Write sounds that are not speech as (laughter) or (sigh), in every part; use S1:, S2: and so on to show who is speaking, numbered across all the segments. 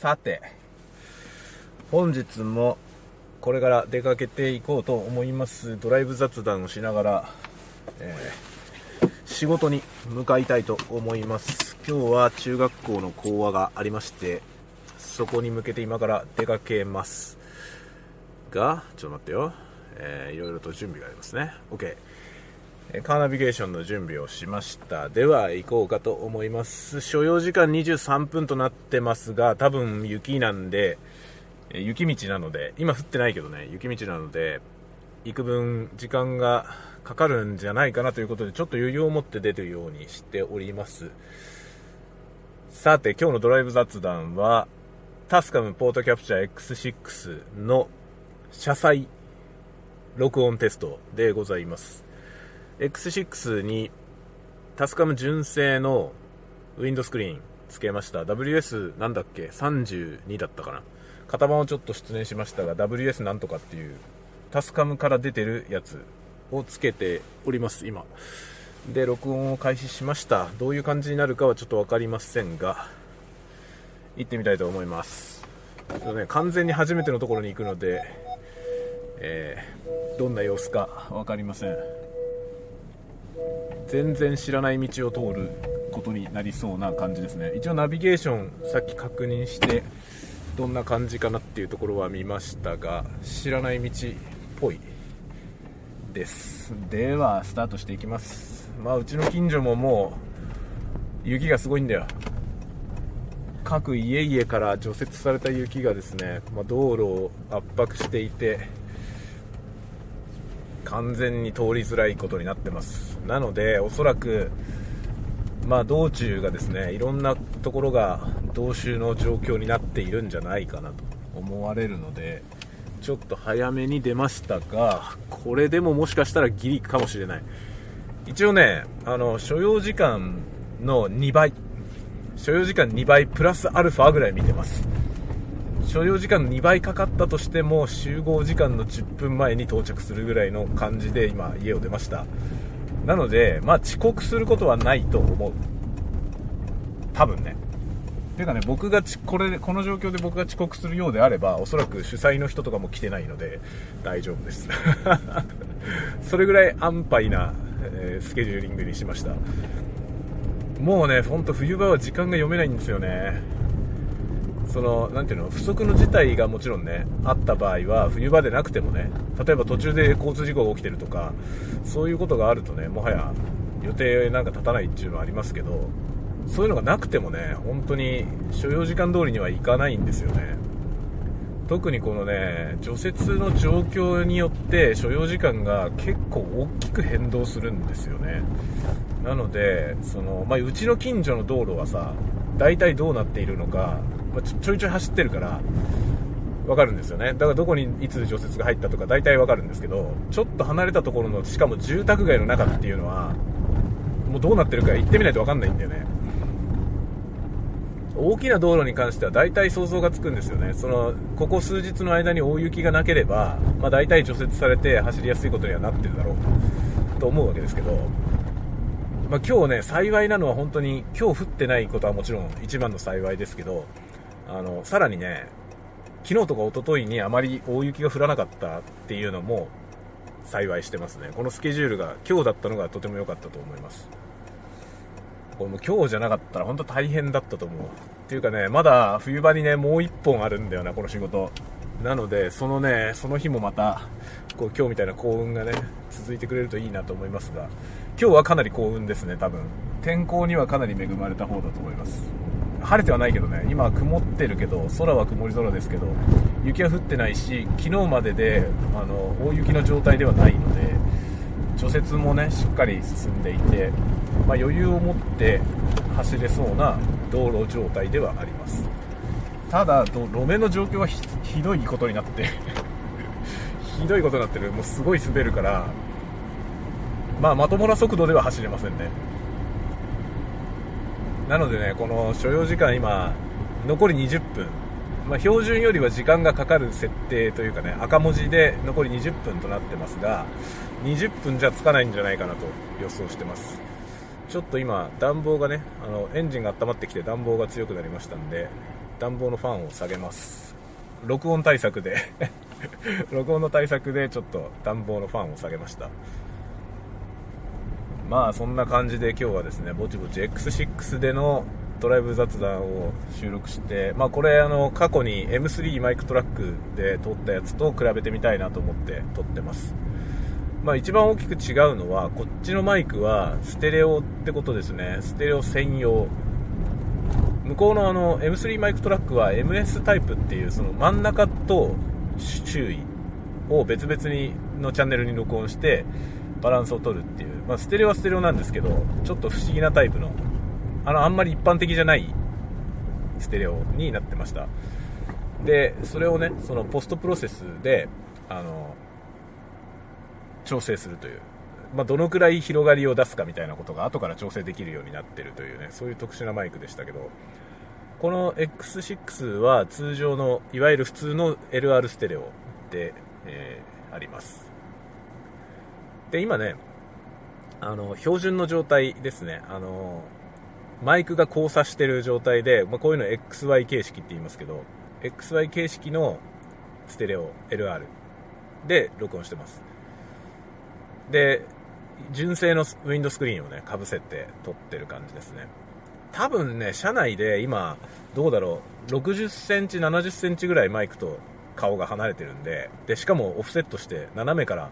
S1: さて本日もこれから出かけていこうと思います。ドライブ雑談をしながら、えー、仕事に向かいたいと思います。今日は中学校の講話がありましてそこに向けて今から出かけます。がちょっと待ってよ、えー、いろいろと準備がありますね。OK カーナビゲーションの準備をしました。では行こうかと思います。所要時間23分となってますが多分雪なんで雪道なので今降ってないけどね雪道なので幾分時間がかかるんじゃないかなということでちょっと余裕を持って出てるようにしております。さて今日のドライブ雑談はタスカムポートキャプチャー X6 の車載録音テストでございます。X6 にタスカム純正のウィンドスクリーンつけました。WS なんだっけ？32だったかな。型番をちょっと出演しましたが WS なんとかっていうタスカムから出てるやつをつけております今。で録音を開始しました。どういう感じになるかはちょっと分かりませんが行ってみたいと思います。ちょっとね、完全に初めてのところに行くので、えー、どんな様子か分かりません。全然知らない道を通ることになりそうな感じですね。一応ナビゲーションさっき確認してどんな感じかなっていうところは見ましたが知らない道っぽいです。ではスタートしていきます。まあうちの近所ももう雪がすごいんだよ。各家々から除雪された雪がですね、まあ、道路を圧迫していて完全に通りづらいことになってます。なのでおそらくまあ道中がですねいろんなところが同州の状況になっているんじゃないかなと思われるのでちょっと早めに出ましたがこれでももしかしたらギリかもしれない。一応ねあの所要時間の2倍。所要時間2倍プラスアルファぐらい見てます。所要時間の2倍かかったとしても集合時間の10分前に到着するぐらいの感じで今家を出ました。なのでまあ遅刻することはないと思う。多分ね。ていうかね僕がちこれこの状況で僕が遅刻するようであればおそらく主催の人とかも来てないので大丈夫です。(laughs) それぐらい安牌な、えー、スケジューリングにしました。もうねほんと冬場は時間が読めないんですよね。そのなていうの不測の事態がもちろんねあった場合は冬場でなくてもね例えば途中で交通事故が起きてるとかそういうことがあるとねもはや予定なんか立たないっていうのはありますけどそういうのがなくてもね本当に所要時間通りにはいかないんですよね。特にこのね除雪の状況によって所要時間が結構大きく変動するんですよね。なのでその、まあ、うちの近所の道路はさ大体どうなっているのかまちょいちょい走ってるから分かるんですよね。だからどこにいつ除雪が入ったとか大体分かるんですけどちょっと離れたところのしかも住宅街の中っていうのはもうどうなってるか行ってみないと分かんないんだよね。大きな道路に関しては大体想像がつくんですよね。そのここ数日の間に大雪がなければ、まあ、大体除雪されて走りやすいことにはなってるだろうと思うわけですけどまあ、今日ね、幸いなのは本当に今日降ってないことはもちろん一番の幸いですけど、あの、さらにね、昨日とか一昨日にあまり大雪が降らなかったっていうのも幸いしてますね。このスケジュールが今日だったのがとても良かったと思います。これも今日じゃなかったら本当大変だったと思う。っていうかね、まだ冬場にね、もう1本あるんだよな、この仕事。なので、そのね、その日もまた、こう今日みたいな幸運がね、続いてくれるといいなと思いますが、今日はかなり幸運ですね、多分。天候にはかなり恵まれた方だと思います。晴れてはないけどね。今曇ってるけど空は曇り空ですけど雪は降ってないし昨日までであの大雪の状態ではないので除雪もねしっかり進んでいて、まあ、余裕を持って走れそうな道路状態ではあります。ただ路面の状況はひどいことになって (laughs) ひどいことになってる。もうすごい滑るからまあまともな速度では走れませんね。なのでね、この所要時間今、残り20分、まあ、標準よりは時間がかかる設定というかね、赤文字で残り20分となってますが、20分じゃつかないんじゃないかなと予想してます。ちょっと今、暖房がね、あのエンジンが温まってきて暖房が強くなりましたんで、暖房のファンを下げます。録音対策で。(laughs) 録音の対策でちょっと暖房のファンを下げました。まあそんな感じで今日はですねぼちぼち X6 でのドライブ雑談を収録してまあこれあの過去に M3 マイクトラックで撮ったやつと比べてみたいなと思って撮ってます。まあ一番大きく違うのはこっちのマイクはステレオってことですね。ステレオ専用。向こうのあの M3 マイクトラックは MS タイプっていうその真ん中と周囲を別々にのチャンネルに録音してバランスを取るっていう、まあ、ステレオはステレオなんですけどちょっと不思議なタイプのあのあんまり一般的じゃないステレオになってました。でそれをねそのポストプロセスであの調整するという、まあ、どのくらい広がりを出すかみたいなことが後から調整できるようになってるというねそういう特殊なマイクでしたけど。この X6 は通常のいわゆる普通の LR ステレオで、えー、あります。で今ねあの標準の状態ですね。あのマイクが交差してる状態で、まあ、こういうの XY 形式って言いますけど XY 形式のステレオ LR で録音してます。で純正のウィンドスクリーンをねかぶせて撮ってる感じですね。多分ね車内で今どうだろう60センチ70センチぐらいマイクと顔が離れてるんででしかもオフセットして斜めから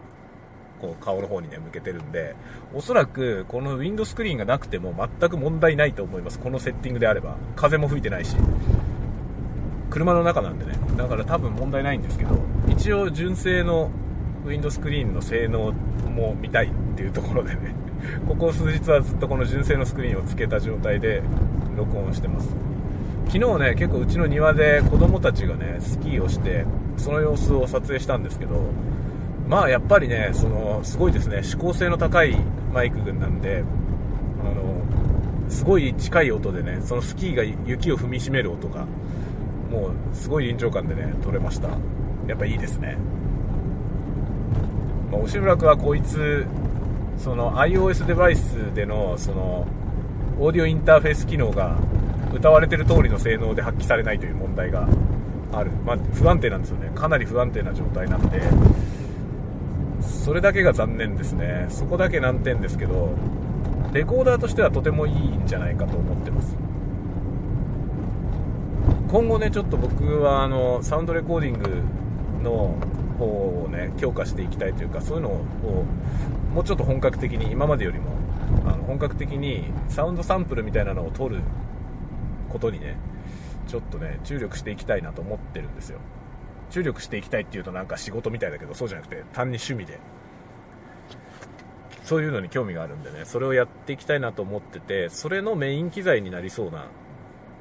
S1: こう顔の方にね向けてるんでおそらくこのウィンドスクリーンがなくても全く問題ないと思います。このセッティングであれば。風も吹いてないし。車の中なんでね。だから多分問題ないんですけど一応純正のウィンドスクリーンの性能も見たいっていうところでね。(laughs) ここ数日はずっとこの純正のスクリーンをつけた状態で録音してます。昨日ね結構うちの庭で子供たちがねスキーをしてその様子を撮影したんですけどまあやっぱりねそのすごいですね。指向性の高いマイク群なんであのすごい近い音でねそのスキーが雪を踏みしめる音がもうすごい臨場感でね撮れました。やっぱいいですね。まあ、押村君はこいつその iOS デバイスでのそのオーディオインターフェース機能が歌われてる通りの性能で発揮されないという問題がある、まあ、不安定なんですよね。かなり不安定な状態なんで。それだけが残念ですね。そこだけ難点ですけどレコーダーとしてはとてもいいんじゃないかと思ってます。今後ねちょっと僕はあのサウンドレコーディングの方をね強化していきたいというかそういうのをもうちょっと本格的に今までよりもあの本格的にサウンドサンプルみたいなのを取ることにねちょっとね注力していきたいなと思ってるんですよ。注力していきたいっていうとなんか仕事みたいだけどそうじゃなくて単に趣味で。そういうのに興味があるんでね。それをやっていきたいなと思っててそれのメイン機材になりそうな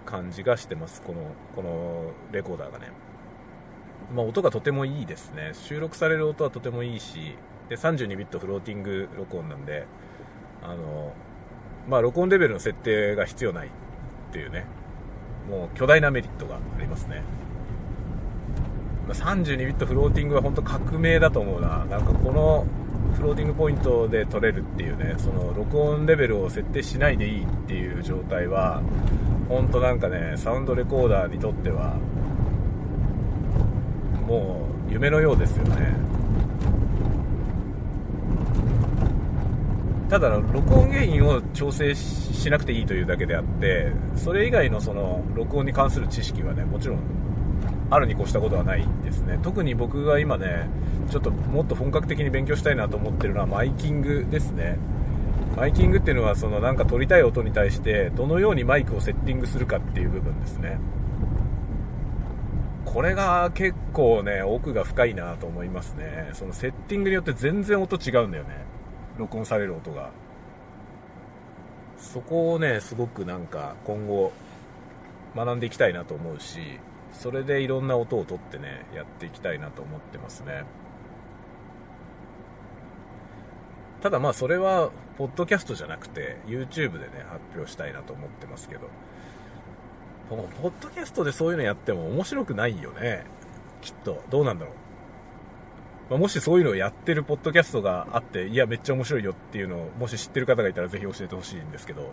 S1: 感じがしてます。このこのレコーダーがね。まあ、音がとてもいいですね。収録される音はとてもいいしで32ビットフローティング録音なんであの、まあ、録音レベルの設定が必要ないっていうね。もう巨大なメリットがありますね、32ビットフローティングは本当革命だと思うな。なんかこのフローティングポイントで撮れるっていうねその録音レベルを設定しないでいいっていう状態は本当なんかねサウンドレコーダーにとってはもう夢のようですよね。ただ録音原因を調整しなくていいというだけであってそれ以外のその録音に関する知識はねもちろんあるに越したことはないですね特に僕が今ねちょっともっと本格的に勉強したいなと思ってるのはマイキングですねマイキングっていうのはそのなんか撮りたい音に対してどのようにマイクをセッティングするかっていう部分ですねこれが結構ね、奥が深いなと思いますね。そのセッティングによって全然音違うんだよね。録音される音が。そこをね、すごくなんか今後学んでいきたいなと思うし、それでいろんな音を取ってね、やっていきたいなと思ってますね。ただまあそれは、ポッドキャストじゃなくて、YouTube でね、発表したいなと思ってますけど。ポッドキャストでそういうのやっても面白くないよね。きっと。どうなんだろう。まあ、もしそういうのをやってるポッドキャストがあって、いや、めっちゃ面白いよっていうのを、もし知ってる方がいたらぜひ教えてほしいんですけど、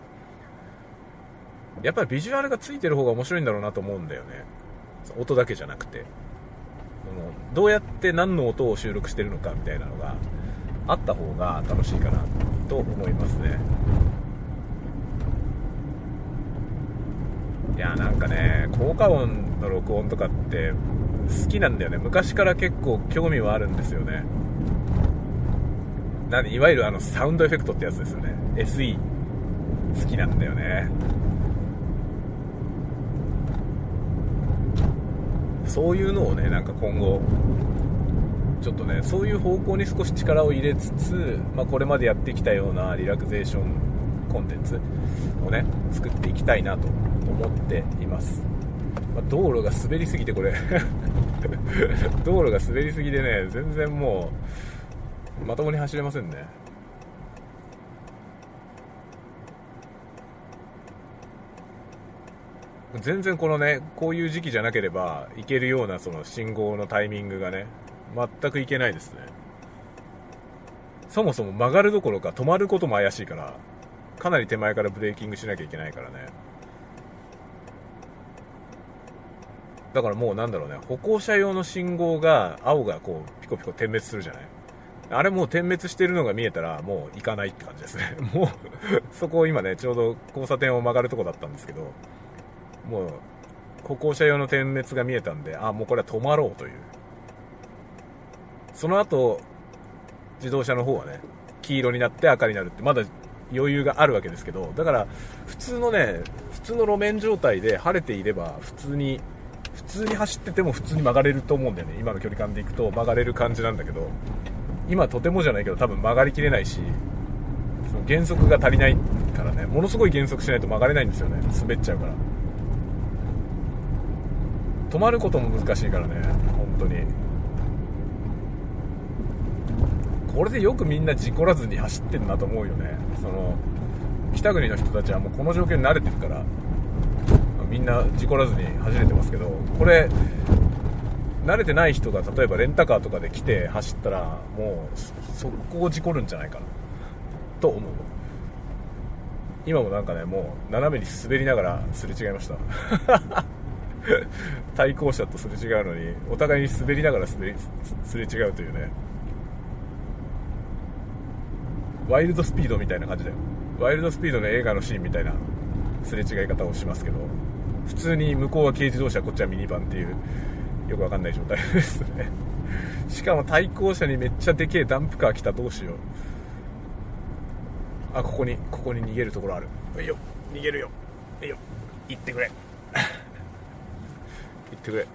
S1: やっぱりビジュアルがついてる方が面白いんだろうなと思うんだよね音だけじゃなくてどうやって何の音を収録してるのかみたいなのがあった方が楽しいかなと思いますね。いやなんかね効果音の録音とかって好きなんだよね。昔から結構興味はあるんですよね。なんいわゆるあのサウンドエフェクトってやつですよね。SE 好きなんだよね。そういうのをねなんか今後ちょっとねそういう方向に少し力を入れつつ、まあ、これまでやってきたようなリラクゼーションコンテンツをね作っていきたいなと思っています、まあ、道路が滑りすぎてこれ。(laughs) 道路が滑りすぎでね全然もうまともに走れませんね。全然このねこういう時期じゃなければ行けるようなその信号のタイミングがね全く行けないですね。そもそも曲がるどころか止まることも怪しいからかなり手前からブレーキングしなきゃいけないからね。だからもうなんだろうね歩行者用の信号が青がこうピコピコ点滅するじゃない？あれもう点滅してるのが見えたらもう行かないって感じですね。(laughs) もうそこを今ねちょうど交差点を曲がるとこだったんですけど。もう歩行者用の点滅が見えたんであもうこれは止まろうという。その後自動車の方はね黄色になって赤になるってまだ余裕があるわけですけどだから普通のね普通の路面状態で晴れていれば普通に普通に走ってても普通に曲がれると思うんだよね。今の距離感でいくと曲がれる感じなんだけど今とてもじゃないけど多分曲がりきれないしその減速が足りないからね。ものすごい減速しないと曲がれないんですよね。滑っちゃうから。止まることも難しいからね。本当に。これでよくみんな事故らずに走ってるなと思うよね。その北国の人たちはもうこの状況に慣れてるから。みんな事故らずに走れてますけど。これ慣れてない人が例えばレンタカーとかで来て走ったらもう速攻事故るんじゃないかな。と思う。今もなんかねもう斜めに滑りながらすれ違いました。(laughs) (laughs) 対向車とすれ違うのにお互いに滑りながら滑りすれ違うというね。ワイルドスピードみたいな感じだよ。ワイルドスピードの映画のシーンみたいなすれ違い方をしますけど普通に向こうは軽自動車こっちはミニバンっていうよくわかんない状態ですね。(laughs) しかも対向車にめっちゃでけえダンプカー来たどうしよう。あここにここに逃げるところある。いいよ逃げるよ。いいよ行ってくれ。行ってくれ。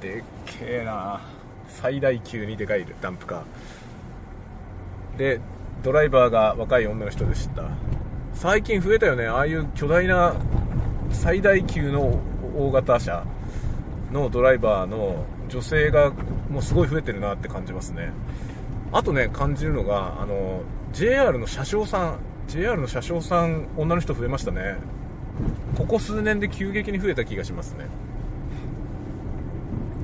S1: でっけえな最大級にでかいダンプカー。でドライバーが若い女の人でした。最近増えたよね。ああいう巨大な最大級の大型車のドライバーの女性がもうすごい増えてるなって感じますね。あとね感じるのがあの JR の車掌さん。JR の車掌さん女の人増えましたね。ここ数年で急激に増えた気がしますね。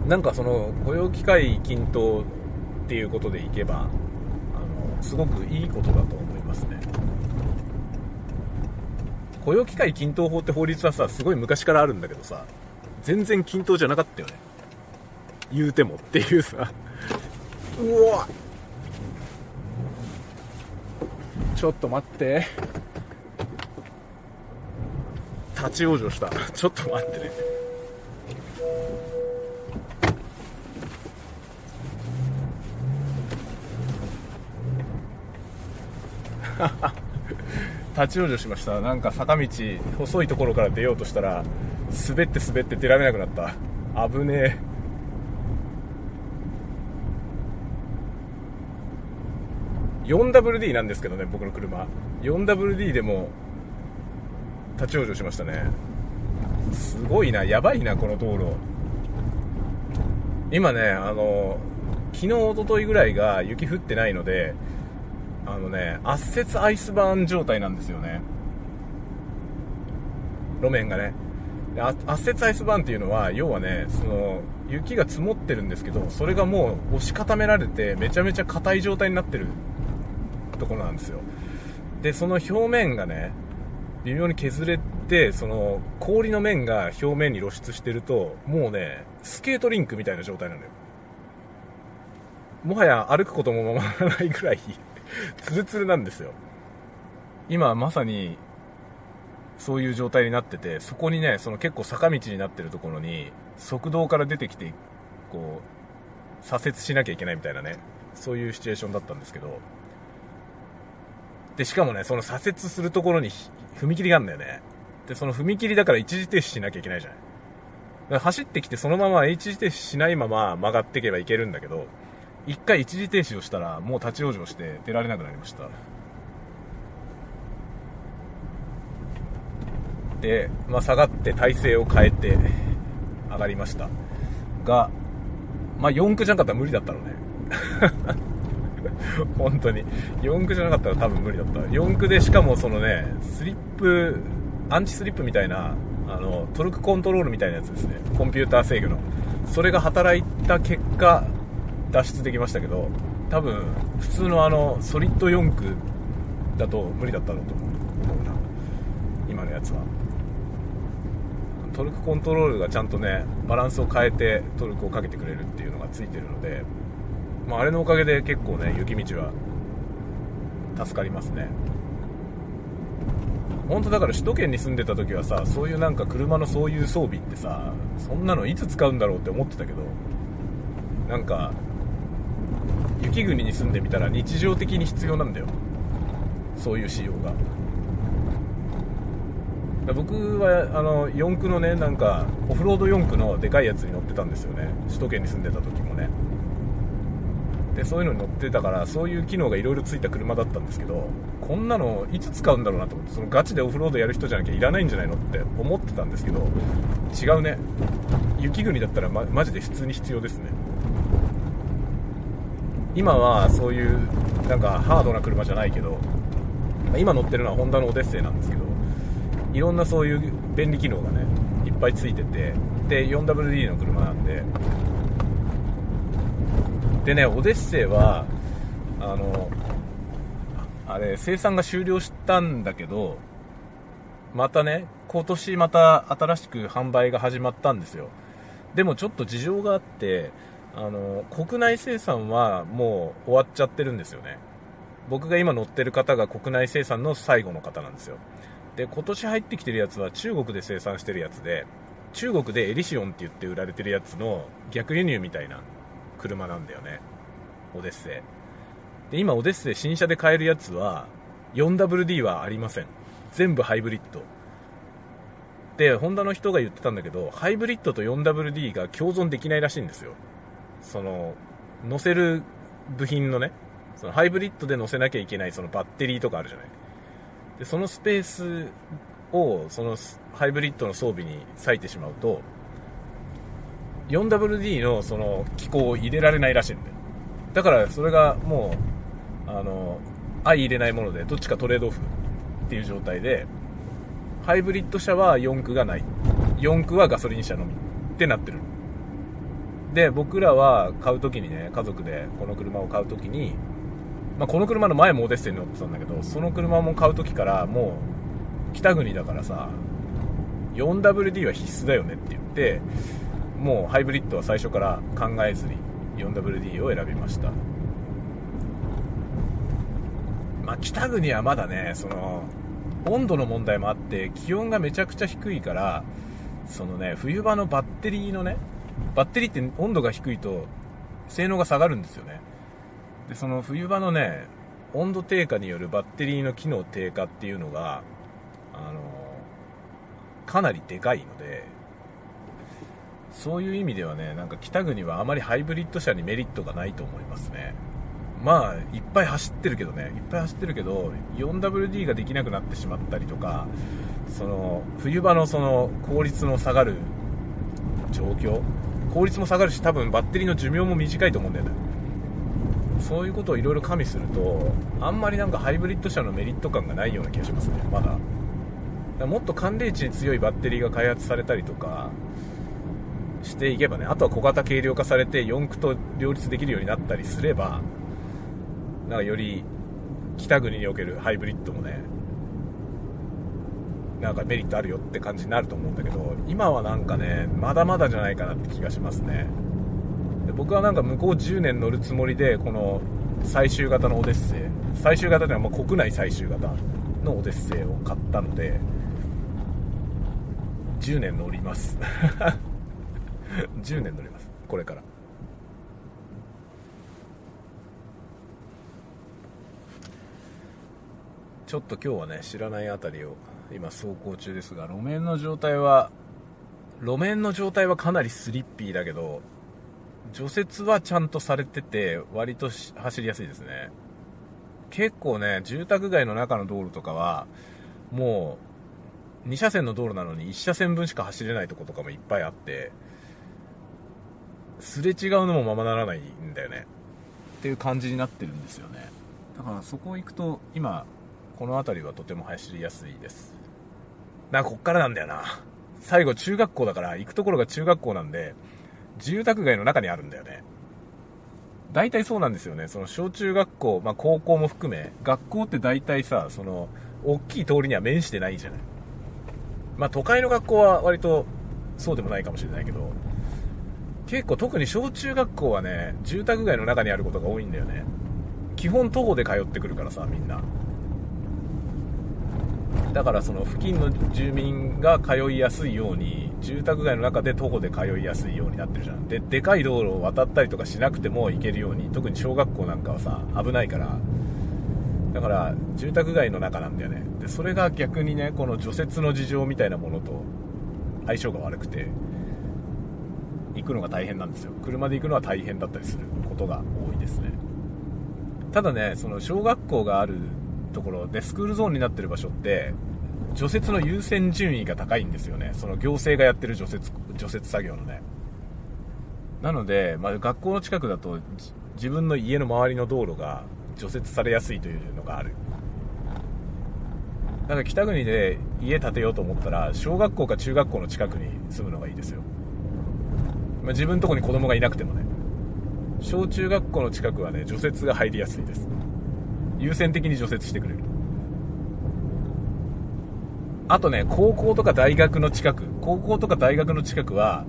S1: なんかその雇用機会均等っていうことでいけばあのすごくいいことだと思いますね。雇用機会均等法って法律はさすごい昔からあるんだけどさ全然均等じゃなかったよね。言うてもっていうさ。うわちょっと待って。立ち往生した。ちょっと待ってね。(laughs) 立ち往生しました。なんか坂道細いところから出ようとしたら滑って滑って出られなくなった。危ねえ。4WD なんですけどね僕の車。4WD でも立ち往生しましたね。すごいなやばいなこの道路。今ねあの昨日一昨日ぐらいが雪降ってないのであのね圧雪アイスバーン状態なんですよね。路面がね。圧雪アイスバーンっていうのは要はねその雪が積もってるんですけどそれがもう押し固められてめちゃめちゃ硬い状態になってるところなんですよ。でその表面がね微妙に削れてその氷の面が表面に露出してるともうねスケートリンクみたいな状態なんだよ。もはや歩くこともままならないぐらい (laughs) ツルツルなんですよ。今まさにそういう状態になっててそこにねその結構坂道になってるところに側道から出てきてこう左折しなきゃいけないみたいなねそういうシチュエーションだったんですけどでしかもねその左折するところに踏切があるんだよね。でその踏切だから一時停止しなきゃいけないじゃないだから走ってきてそのまま一時停止しないまま曲がっていけばいけるんだけど一回一時停止をしたらもう立ち往生して出られなくなりました。で、まあ、下がって体勢を変えて上がりました。が、まあ、4区じゃなかったら無理だったのね。本当に。4区じゃなかったら多分無理だった。4区でしかもそのねスリップアンチスリップみたいなあのトルクコントロールみたいなやつですね。コンピューター制御の。それが働いた結果脱出できましたけど多分普通のあのソリッド4区だと無理だったろうと思うな。今のやつは。トルクコントロールがちゃんとねバランスを変えてトルクをかけてくれるっていうのがついてるので、まあ、あれのおかげで結構ね雪道は助かりますね。本当だから首都圏に住んでた時はさそういうなんか車のそういう装備ってさそんなのいつ使うんだろうって思ってたけどなんか雪国に住んでみたら日常的に必要なんだよ。そういう仕様が。僕はあの四駆のねなんかオフロード四駆のでかいやつに乗ってたんですよね。首都圏に住んでた時もね。でそういうのに乗ってたからそういう機能がいろいろついた車だったんですけどこんなのいつ使うんだろうなと思ってそのガチでオフロードやる人じゃなきゃいらないんじゃないのって思ってたんですけど違うね。雪国だったら、マジで普通に必要ですね。今はそういうなんかハードな車じゃないけど今乗ってるのはホンダのオデッセイなんですけどいろんなそういう便利機能がねいっぱいついててで 4WD の車なんででねオデッセイはあのあれ生産が終了したんだけどまたね今年また新しく販売が始まったんですよ。でもちょっと事情があってあの国内生産はもう終わっちゃってるんですよね。僕が今乗ってる方が国内生産の最後の方なんですよ。で今年入ってきてるやつは中国で生産してるやつで中国でエリシオンって言って売られてるやつの逆輸入みたいな車なんだよね。オデッセイ。で今オデッセイ新車で買えるやつは 4WD はありません。全部ハイブリッド。でホンダの人が言ってたんだけどハイブリッドと 4WD が共存できないらしいんですよ。その乗せる部品のねそのハイブリッドで乗せなきゃいけないそのバッテリーとかあるじゃない。でそのスペースをそのハイブリッドの装備に割いてしまうと 4WD のその機構を入れられないらしいんだよだからそれがもうあの相入れないものでどっちかトレードオフっていう状態でハイブリッド車は4駆がない。4駆はガソリン車のみ。ってなってる。で僕らは買う時にね家族でこの車を買う時に、まあ、この車の前もオデッセイに乗ってたんだけどその車も買う時からもう北国だからさ 4WD は必須だよねって言ってもうハイブリッドは最初から考えずに 4WD を選びました。まあ北国はまだねその温度の問題もあって気温がめちゃくちゃ低いからそのね冬場のバッテリーのねバッテリーって温度が低いと性能が下がるんですよね。でその冬場のね温度低下によるバッテリーの機能低下っていうのがあのかなりでかいのでそういう意味ではねなんか北国はあまりハイブリッド車にメリットがないと思いますね。まあいっぱい走ってるけどね。いっぱい走ってるけど 4WD ができなくなってしまったりとかその冬場のその効率の下がる状況。効率も下がるし多分バッテリーの寿命も短いと思うんだよね。そういうことをいろいろ加味するとあんまりなんかハイブリッド車のメリット感がないような気がしますねまだ。だもっと寒冷地に強いバッテリーが開発されたりとかしていけばねあとは小型軽量化されて四駆と両立できるようになったりすればなんかより北国におけるハイブリッドもねなんかメリットあるよって感じになると思うんだけど今はなんかねまだまだじゃないかなって気がしますね。で僕はなんか向こう10年乗るつもりでこの最終型のオデッセイ最終型ではま国内最終型のオデッセイを買ったので10年乗ります。(laughs) 10年乗ります。これから。ちょっと今日はね知らない辺りを今走行中ですが路面の状態は路面の状態はかなりスリッピーだけど除雪はちゃんとされてて割と走りやすいですね。結構ね住宅街の中の道路とかはもう2車線の道路なのに1車線分しか走れないとことかもいっぱいあってすれ違うのもままならないんだよね。っていう感じになってるんですよね。だからそこ行くと今この辺りはとても走りやすいです。なこっからなんだよな。最後中学校だから行くところが中学校なんで住宅街の中にあるんだよね。大体そうなんですよね。その小中学校、まあ、高校も含め学校って大体さその大きい通りには面してないじゃない。まあ都会の学校は割とそうでもないかもしれないけど結構特に小中学校はね住宅街の中にあることが多いんだよね。基本徒歩で通ってくるからさみんな。だからその付近の住民が通いやすいように住宅街の中で徒歩で通いやすいようになってるじゃん。ででかい道路を渡ったりとかしなくても行けるように特に小学校なんかはさ危ないから。だから住宅街の中なんだよね。でそれが逆にねこの除雪の事情みたいなものと相性が悪くて。行くのが大変なんですよ。車で行くのは大変だったりすることが多いですね。ただねその小学校があるところでスクールゾーンになってる場所って除雪の優先順位が高いんですよね。その行政がやってる除雪除雪作業のね。なので、まあ、学校の近くだと自分の家の周りの道路が除雪されやすいというのがある。だから北国で家建てようと思ったら小学校か中学校の近くに住むのがいいですよ、まあ、自分のとこに子供がいなくてもね小中学校の近くはね除雪が入りやすいです。優先的に除雪してくれる。あとね高校とか大学の近く高校とか大学の近くは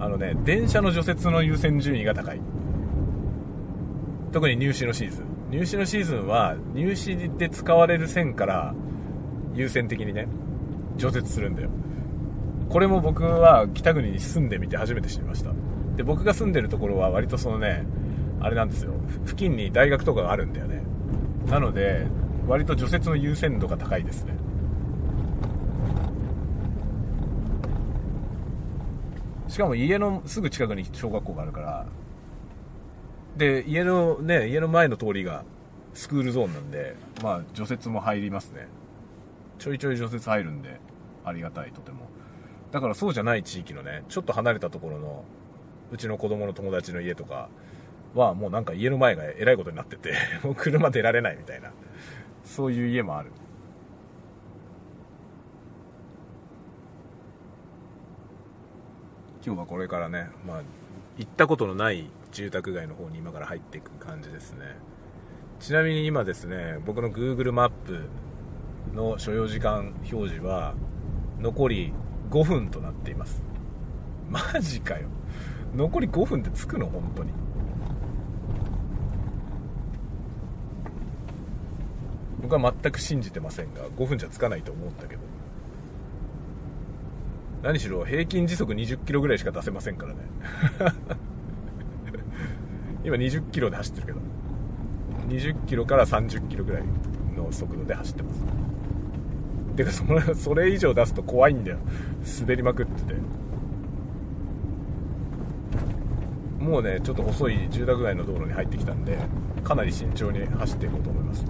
S1: あのね電車の除雪の優先順位が高い。特に入試のシーズン。入試のシーズンは入試で使われる線から優先的にね除雪するんだよ。これも僕は北国に住んでみて初めて知りました。で僕が住んでるところは割とそのねあれなんですよ。付近に大学とかがあるんだよね。なので割と除雪の優先度が高いですね。しかも家のすぐ近くに小学校があるからで家のね家の前の通りがスクールゾーンなんでまあ除雪も入りますね。ちょいちょい除雪入るんでありがたいとても。だからそうじゃない地域のねちょっと離れたところのうちの子供の友達の家とかはもうなんか家の前がえらいことになってて (laughs) もう車出られないみたいなそういう家もある。今日はこれからね、まあ、行ったことのない住宅街の方に今から入っていく感じですね。ちなみに今ですね僕の Google マップの所要時間表示は残り5分となっています。マジかよ。残り5分ってつくの？本当に。僕は全く信じてませんが5分じゃつかないと思ったけど。何しろ平均時速20キロぐらいしか出せませんからね。(laughs) 今20キロで走ってるけど。20キロから30キロぐらいの速度で走ってます。てかそれそれ以上出すと怖いんだよ。滑りまくってて。もうねちょっと細い住宅街の道路に入ってきたんでかなり慎重に走っていこうと思います。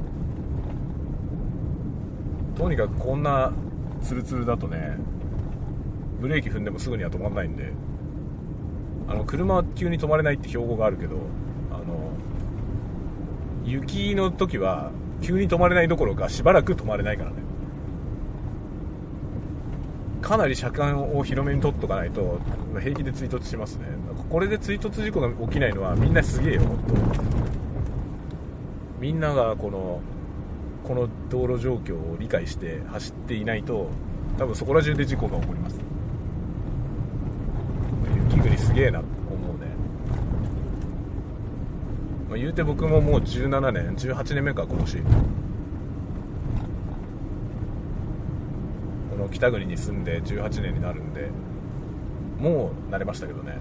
S1: とにかくこんなツルツルだとねブレーキ踏んでもすぐには止まんないんであの車は急に止まれないって標語があるけどあの雪の時は急に止まれないどころかしばらく止まれないからね。かなり車間を広めに取っとかないと平気で追突しますね。これで追突事故が起きないのはみんなすげえよ本当みんながこのこの道路状況を理解して走っていないと多分そこら中で事故が起こります。雪国すげえなと思うね、まあ、言うて僕ももう17年18年目か今年。北国に住んで18年になるんでもう慣れましたけどね。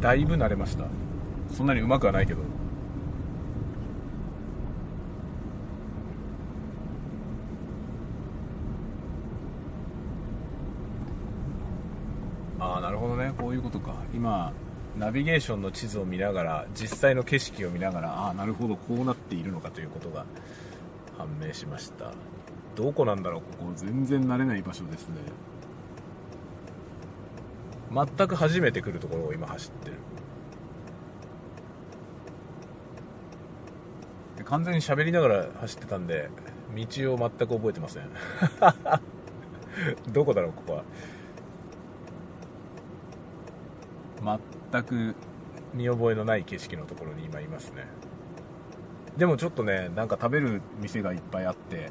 S1: だいぶ慣れました。そんなにうまくはないけど。ああなるほどね。こういうことか。今ナビゲーションの地図を見ながら実際の景色を見ながらああなるほどこうなっているのかということが判明しました。どこなんだろうここ全然慣れない場所ですね。全く初めて来るところを今走ってる。完全に喋りながら走ってたんで道を全く覚えてません。(laughs) どこだろうここは。全く見覚えのない景色のところに今いますね。でもちょっとねなんか食べる店がいっぱいあって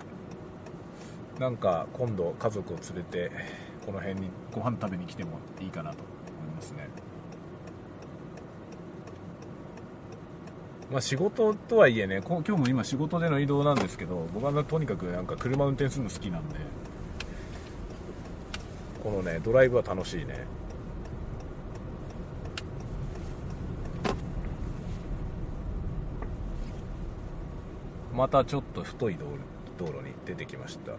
S1: なんか今度家族を連れてこの辺にご飯食べに来てもいいかなと思いますね。まあ仕事とはいえね今日も今仕事での移動なんですけど僕はとにかくなんか車運転するの好きなんでこのねドライブは楽しいね。またちょっと太い道路道路に出てきました。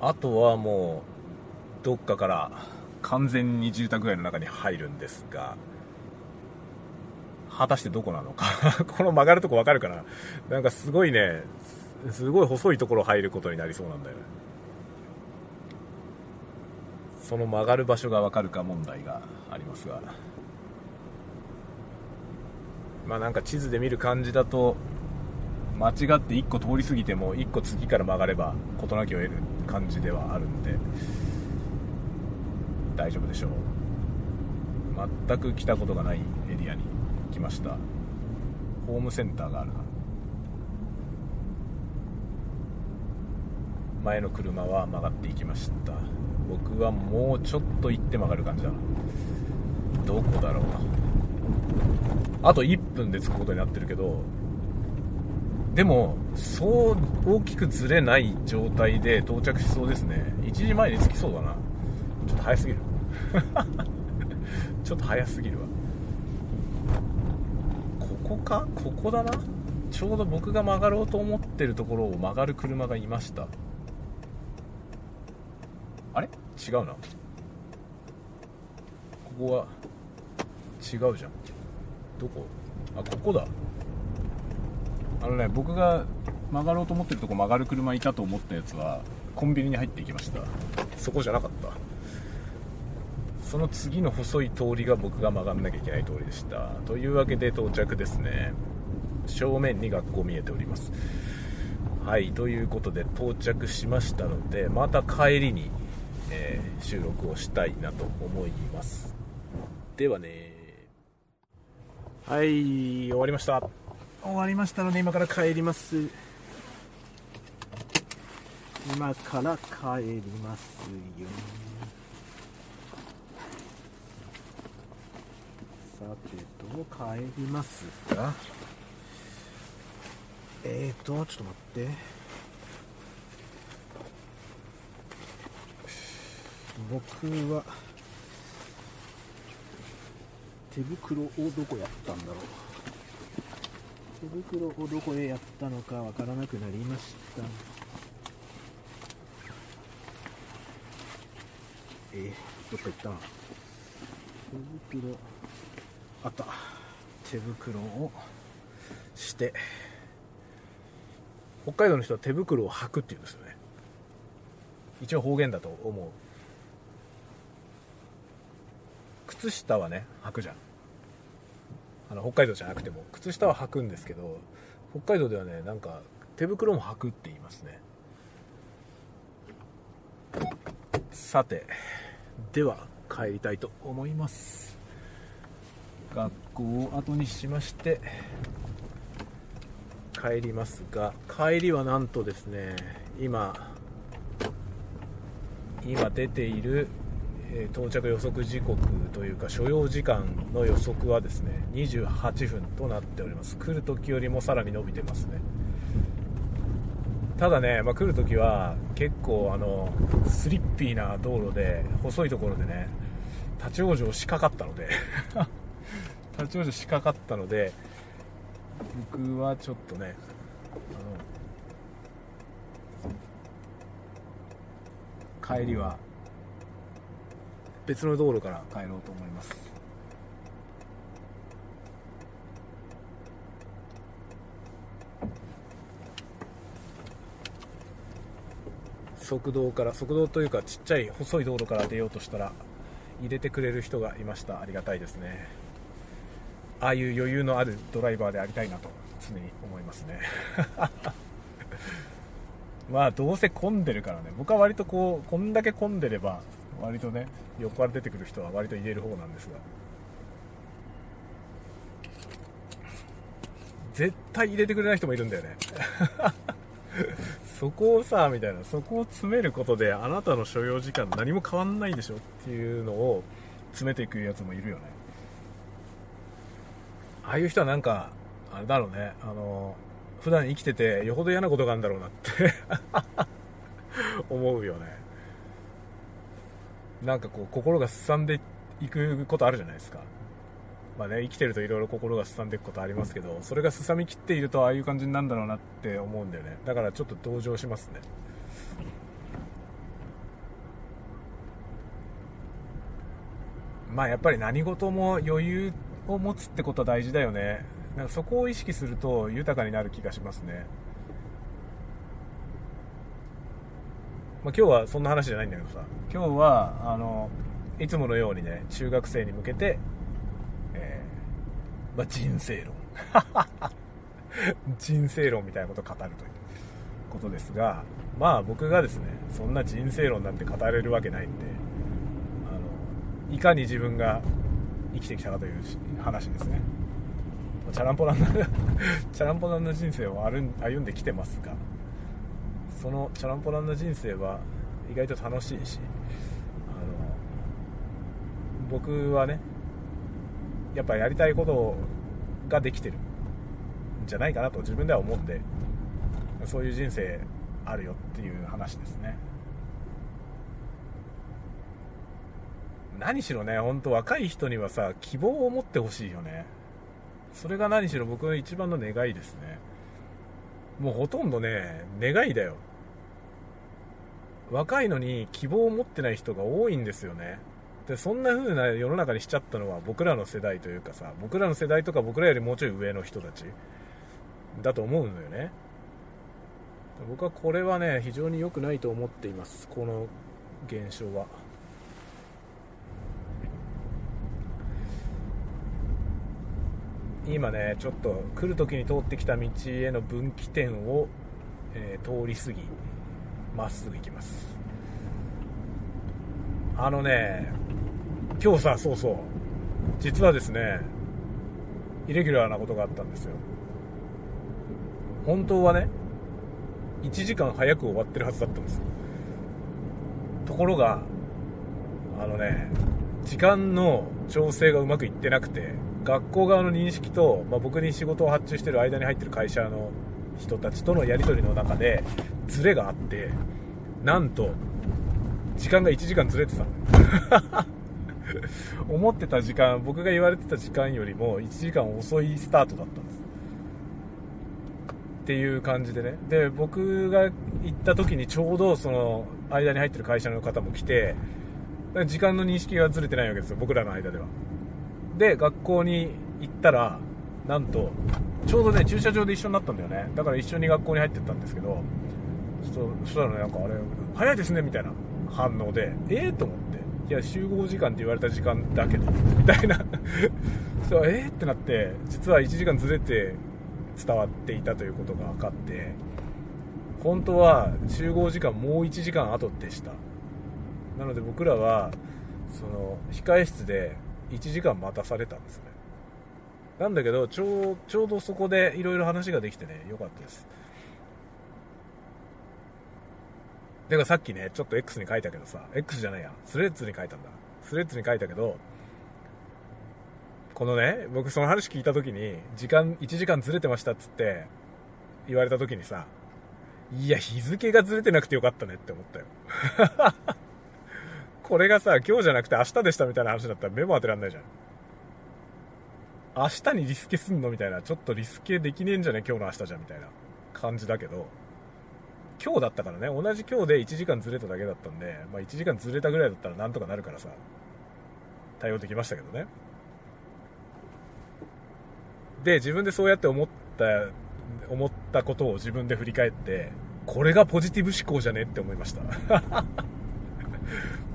S1: あとはもうどっかから完全に住宅街の中に入るんですが果たしてどこなのか？(laughs) この曲がるとこ分かるかな？なんかすごいねすごい細いところ入ることになりそうなんだよね。その曲がる場所が分かるか問題がありますが。まあなんか地図で見る感じだと間違って1個通り過ぎても1個次から曲がれば事なきを得る。感じではあるんで大丈夫でしょう。全く来たことがないエリアに来ました。ホームセンターがあるな。前の車は曲がっていきました。僕はもうちょっと行って曲がる感じだな。どこだろうあと1分で着くことになってるけどでもそう大きくずれない状態で到着しそうですね。1時前に着きそうだな。ちょっと早すぎる。(laughs) ちょっと早すぎるわ。ここか？ここだな？ちょうど僕が曲がろうと思ってるところを曲がる車がいました。あれ？違うな。ここは違うじゃん。どこ？あここだ。あのね僕が曲がろうと思ってるとこ曲がる車いたと思ったやつはコンビニに入っていきました。そこじゃなかった。その次の細い通りが僕が曲がんなきゃいけない通りでした。というわけで到着ですね。正面に学校見えております。はいということで到着しましたのでまた帰りに、えー、収録をしたいなと思います。ではねはい終わりました。終わりましたので今から帰ります。今から帰りますよ。さてどう帰りますか？えーとちょっと待って。僕は手袋をどこやったんだろう。手袋をどこへやったのかわからなくなりました。えー、どっか行った手袋。あった。手袋をして北海道の人は手袋を履くっていうんですよね。一応方言だと思う。靴下はね履くじゃん。あの北海道じゃなくても靴下は履くんですけど北海道ではねなんか手袋も履くって言いますね。さてでは帰りたいと思います。学校を後にしまして帰りますが帰りはなんとですね今今出ている、え、到着予測時刻というか所要時間の予測はですね28分となっております。来る時よりもさらに伸びてますね。ただね、まあ、来る時は結構あのスリッピーな道路で細いところでね立ち往生しかかったので (laughs) 立ち往生しかかったので僕はちょっとねあの帰りは別の道路から帰ろうと思います。側道から側道というかちっちゃい細い道路から出ようとしたら入れてくれる人がいました。ありがたいですね。ああいう余裕のあるドライバーでありたいなと常に思いますね。(laughs) まあどうせ混んでるからね。僕は割とこうこんだけ混んでれば割とね横から出てくる人は割と入れる方なんですが。絶対入れてくれない人もいるんだよね。(laughs) そこをさみたいな。そこを詰めることであなたの所要時間何も変わんないでしょっていうのを詰めていくやつもいるよね。ああいう人はなんかあれだろうね。あの普段生きててよほど嫌なことがあるんだろうなって。(laughs) 思うよね。なんかこう心がすさんでいくことあるじゃないですか。まあね、生きてるといろいろ心がすさんでいくことありますけどそれがすさみきっているとああいう感じになるんだろうなって思うんだよね。だからちょっと同情しますね。まあやっぱり何事も余裕を持つってことは大事だよね。なんかそこを意識すると豊かになる気がしますねまあ、今日はそんな話じゃないんだけどさ。今日はあのいつものようにね中学生に向けてまあ、人生論。(laughs) 人生論みたいなことを語るということですがまあ僕がですねそんな人生論なんて語れるわけないんであのいかに自分が生きてきたかという話ですね。チャランポランなチャランポランな人生を歩んできてますがそのチャランポランな人生は意外と楽しいしあの僕はねやっぱやりたいことができてるんじゃないかなと自分では思ってそういう人生あるよっていう話ですね。何しろね本当若い人にはさ希望を持ってほしいよね。それが何しろ僕の一番の願いですね。もうほとんどね願いだよ。若いのに希望を持ってない人が多いんですよね。でそんな風な世の中にしちゃったのは僕らの世代というかさ僕らの世代とか僕らよりもうちょい上の人たちだと思うんだよね。僕はこれはね非常に良くないと思っています。この現象は。今ねちょっと来る時に通ってきた道への分岐点を、えー、通り過ぎ。まっすぐ行きます。あのね今日さそうそう。実はですねイレギュラーなことがあったんですよ。本当はね1時間早く終わってるはずだったんですところがあのね時間の調整がうまくいってなくて学校側の認識と、まあ、僕に仕事を発注してる間に入ってる会社の人たちとのやり取りの中でズレがあってなんと時間が1時間ずれてた (laughs) 思ってた時間僕が言われてた時間よりも1時間遅いスタートだったんです。っていう感じでね。で僕が行った時にちょうどその間に入ってる会社の方も来て時間の認識がずれてないわけですよ。僕らの間では。で学校に行ったらなんとちょうどね駐車場で一緒になったんだよね。だから一緒に学校に入ってったんですけどそしたらねなんかあれ早いですねみたいな反応でええー、と思って。いや集合時間って言われた時間だけどみたいな。(laughs) そうえー、ってなって実は1時間ずれて伝わっていたということが分かって本当は集合時間もう1時間後でした。なので僕らはその控え室で1時間待たされたんですね。なんだけどちょうちょうどそこでいろいろ話ができてねよかったです。だかさっきねちょっと X に書いたけどさ X じゃないや。スレッズに書いたんだ。スレッズに書いたけどこのね僕その話聞いた時に時間1時間ずれてましたっつって言われた時にさいや日付がずれてなくてよかったねって思ったよ。(laughs) これがさ今日じゃなくて明日でしたみたいな話だったら目も当てらんないじゃん。明日にリスケすんのみたいなちょっとリスケできねえんじゃね今日の明日じゃんみたいな感じだけど。今日だったからね。同じ今日で1時間ずれただけだったんで、まあ、1時間ずれたぐらいだったらなんとかなるからさ。対応できましたけどね。で自分でそうやって思った思ったことを自分で振り返ってこれがポジティブ思考じゃねって思いました。(laughs)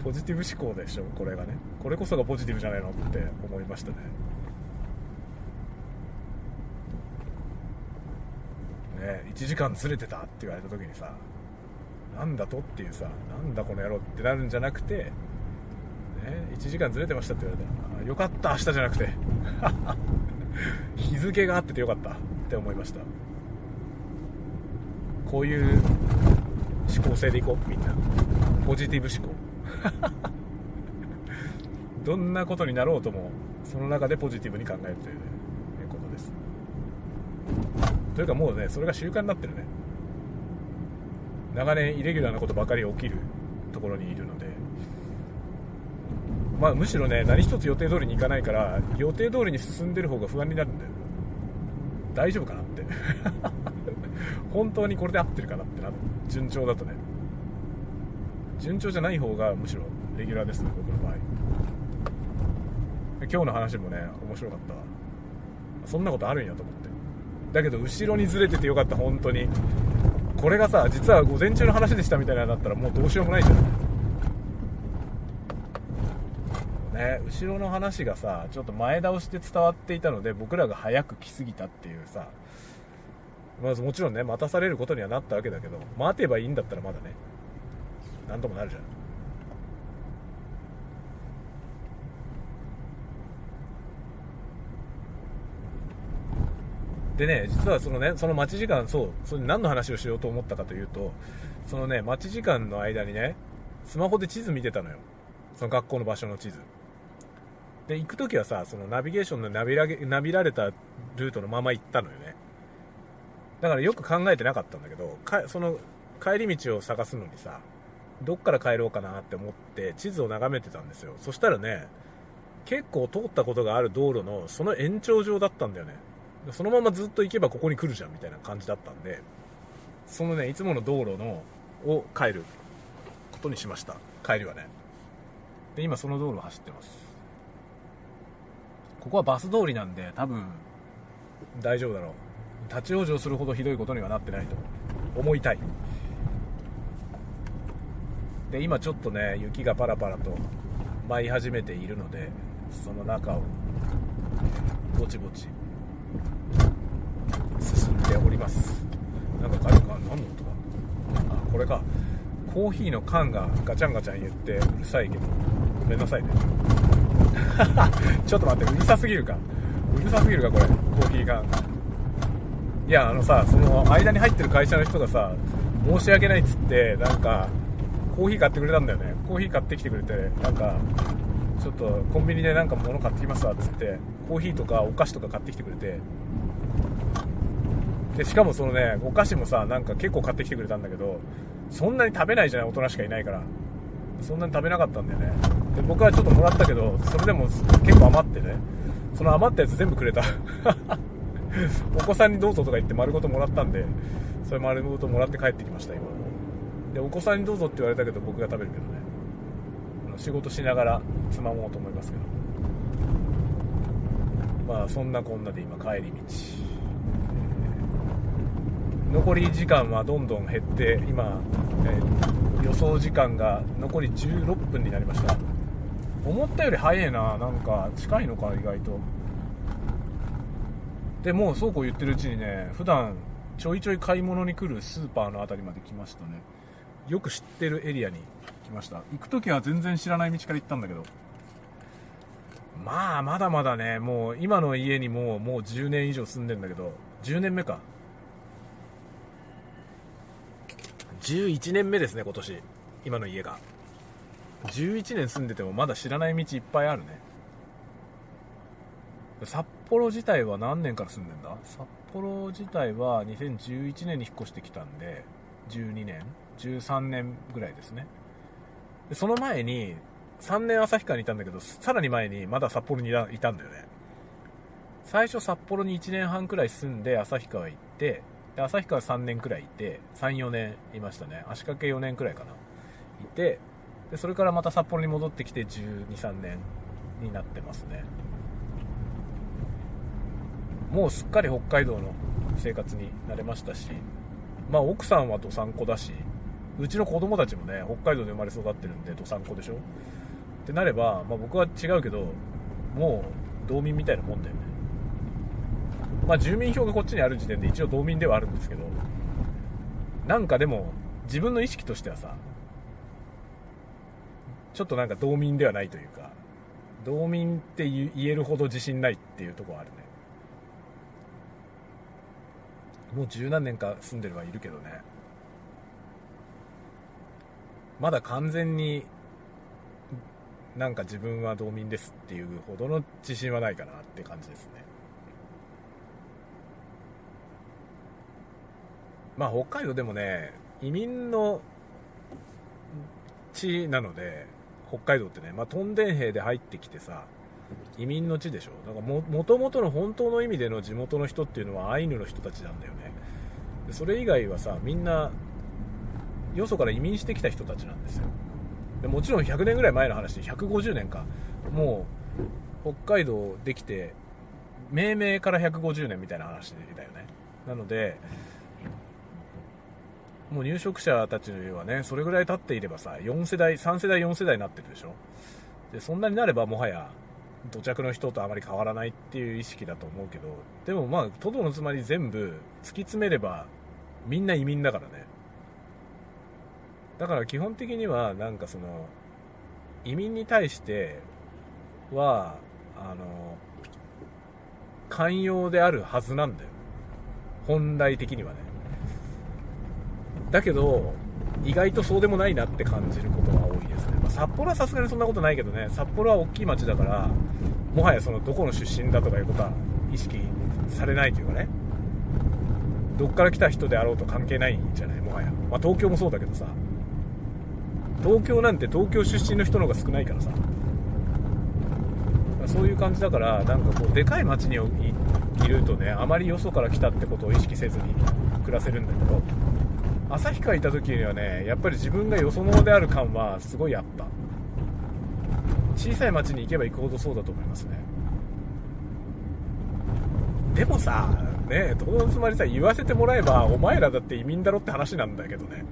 S1: ポジティブ思考でしょこれがね。これこそがポジティブじゃないのって思いましたね。ね1時間ずれてたって言われた時にさなんだとっていうさなんだこの野郎ってなるんじゃなくて、ね、1時間ずれてましたって言われたらよかった明日じゃなくて。(laughs) 日付があっててよかったって思いました。こういう思考性でいこうみんな。ポジティブ思考。(laughs) どんなことになろうともその中でポジティブに考えるという、ねことです。というかもうねそれが習慣になってるね。長年イレギュラーなことばかり起きるところにいるので。まあ、むしろね何一つ予定通りにいかないから予定通りに進んでる方が不安になるんだよ。大丈夫かなって。(laughs) 本当にこれで合ってるかなってな順調だとね。順調じゃない方がむしろレギュラーですね僕の場合。今日の話もね面白かった。そんなことあるんやと思って。だけど後ろにずれててよかった本当に。これがさ実は午前中の話でしたみたいなのだったらもうどうしようもないじゃん。ね後ろの話がさちょっと前倒して伝わっていたので僕らが早く来すぎたっていうさまずもちろんね待たされることにはなったわけだけど待てばいいんだったらまだねなんともなるじゃん。でね実はそのねその待ち時間そうそれ何の話をしようと思ったかというとそのね待ち時間の間にねスマホで地図見てたのよ。その学校の場所の地図。で行く時はさそのナビゲーションのナビらナビられたルートのまま行ったのよね。だからよく考えてなかったんだけどかその帰り道を探すのにさどっから帰ろうかなって思って地図を眺めてたんですよ。そしたらね結構通ったことがある道路のその延長上だったんだよね。そのままずっと行けばここに来るじゃんみたいな感じだったんでそのねいつもの道路のを帰ることにしました。帰りはね。で今その道路を走ってます。ここはバス通りなんで多分大丈夫だろう。立ち往生するほどひどいことにはなってないと。思いたい。で今ちょっとね雪がパラパラと舞い始めているのでその中をぼちぼち進んでおります。なんか誰か何の音だ？あこれか。コーヒーの缶がガチャンガチャン言ってうるさいけどごめんなさいね。(laughs) ちょっと待ってうるさすぎるか。うるさすぎるかこれ。コーヒー缶いやあのさその間に入ってる会社の人がさ申し訳ないっつってなんかコーヒー買ってくれたんだよね。コーヒー買ってきてくれてなんかちょっとコンビニでなんか物買ってきますわっつってコーヒーとかお菓子とか買ってきてくれてでしかもそのねお菓子もさなんか結構買ってきてくれたんだけどそんなに食べないじゃない大人しかいないから。そんなに食べなかったんだよね。で僕はちょっともらったけどそれでも結構余ってね。その余ったやつ全部くれた。(laughs) お子さんにどうぞとか言って丸ごともらったんでそれ丸ごともらって帰ってきました今。でお子さんにどうぞって言われたけど僕が食べるけどね。仕事しながらつまもうと思いますけど。まあそんなこんなで今帰り道。残り時間はどんどん減って今、えー、予想時間が残り16分になりました。思ったより早いな。なんか近いのか意外と。でもうそうこう言ってるうちにね普段ちょいちょい買い物に来るスーパーの辺りまで来ましたね。よく知ってるエリアに来ました。行く時は全然知らない道から行ったんだけど。まあまだまだねもう今の家にもうもう10年以上住んでんだけど。10年目か。11年目ですね今年。今の家が。11年住んでてもまだ知らない道いっぱいあるね。札幌自体は何年から住んでんだ？札幌自体は2011年に引っ越してきたんで12年13年ぐらいですね。でその前に3年旭川にいたんだけどさらに前にまだ札幌にいたんだよね。最初札幌に1年半くらい住んで旭川行ってで旭川3年くらいいて34年いましたね。足掛け4年くらいかな。いてでそれからまた札幌に戻ってきて123年になってますね。もうすっかり北海道の生活に慣れましたしまあ奥さんはどさんこだしうちの子供たちもね北海道で生まれ育ってるんでどさんこでしょ？ってなれば、まあ、僕は違うけどもう道民みたいなもんだよね。まあ住民票がこっちにある時点で一応道民ではあるんですけどなんかでも自分の意識としてはさちょっとなんか道民ではないというか道民って言えるほど自信ないっていうところあるね。もう十何年か住んでるはいるけどね。まだ完全になんか自分は道民ですっていうほどの自信はないかなって感じですね。まあ北海道でもね移民の地なので北海道ってね、まあ、トンデン兵で入ってきてさ移民の地でしょ。だからももともとの本当の意味での地元の人っていうのはアイヌの人たちなんだよね。それ以外はさみんなよそから移民してきた人たちなんですよ。でもちろん100年ぐらい前の話で150年か。もう北海道できて命名から150年みたいな話だよね。なのでもう入植者たちはねそれぐらい経っていればさ4世代3世代4世代になってるでしょ。でそんなになればもはや土着の人とあまり変わらないっていう意識だと思うけどでもまあトドのつまり全部突き詰めればみんな移民だからね。だから基本的にはなんかその移民に対してはあの寛容であるはずなんだよ。本来的にはね。だけど意外とそうでもないなって感じることが多いですね、まあ、札幌はさすがにそんなことないけどね。札幌は大きい町だからもはやそのどこの出身だとかいうことは意識されないというかね。どっから来た人であろうと関係ないんじゃない？もはや、まあ、東京もそうだけどさ。東京なんて東京出身の人の方が少ないからさ。そういう感じだからなんかこうでかい町にいるとねあまりよそから来たってことを意識せずに暮らせるんだけど。旭川いた時にはねやっぱり自分がよそ者である感はすごいあった。小さい町に行けば行くほどそうだと思いますね。でもさね友達つまりさ言わせてもらえばお前らだって移民だろって話なんだけどね。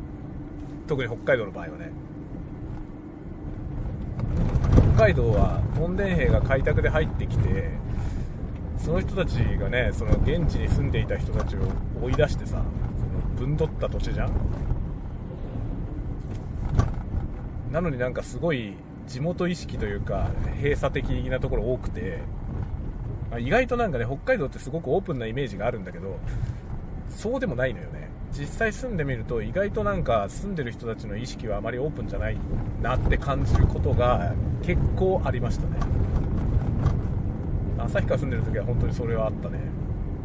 S1: 特に北海道の場合はね。北海道はトンデン兵が開拓で入ってきてその人たちがねその現地に住んでいた人たちを追い出してさぶんどった土地じゃん？なのになんかすごい地元意識というか閉鎖的なところ多くて意外となんかね北海道ってすごくオープンなイメージがあるんだけどそうでもないのよね。実際住んでみると意外となんか住んでる人たちの意識はあまりオープンじゃないなって感じることが結構ありましたね。旭川住んでる時は本当にそれはあったね。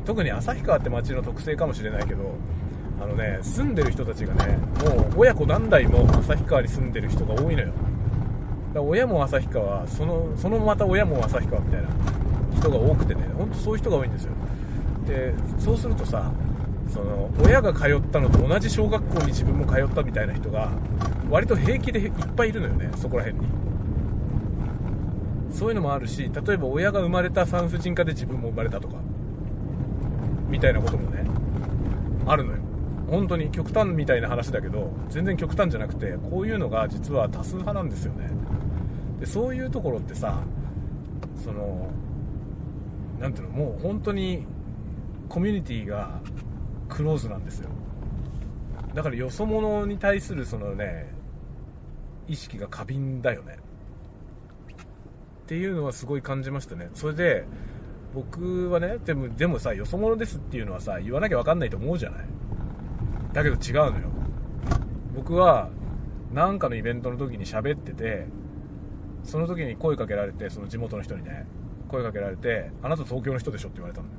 S1: 特に旭川って街の特性かもしれないけどあのね住んでる人たちがねもう親子何代も旭川に住んでる人が多いのよ。だから親も旭川そのそのまた親も旭川みたいな人が多くてねほんとそういう人が多いんですよ。でそうするとさその親が通ったのと同じ小学校に自分も通ったみたいな人が割と平気でいっぱいいるのよねそこら辺に。そういうのもあるし例えば親が生まれた産婦人科で自分も生まれたとかみたいなこともねあるのよ。本当に極端みたいな話だけど全然極端じゃなくてこういうのが実は多数派なんですよね。でそういうところってさその何ていうのもう本当にコミュニティがクローズなんですよ。だからよそ者に対するそのね意識が過敏だよね。っていうのはすごい感じましたね。それで僕はねでもでもさよそ者ですっていうのはさ言わなきゃ分かんないと思うじゃない。だけど違うのよ。僕は何かのイベントの時に喋っててその時に声かけられてその地元の人にね声かけられて「あなた東京の人でしょ」って言われたのよ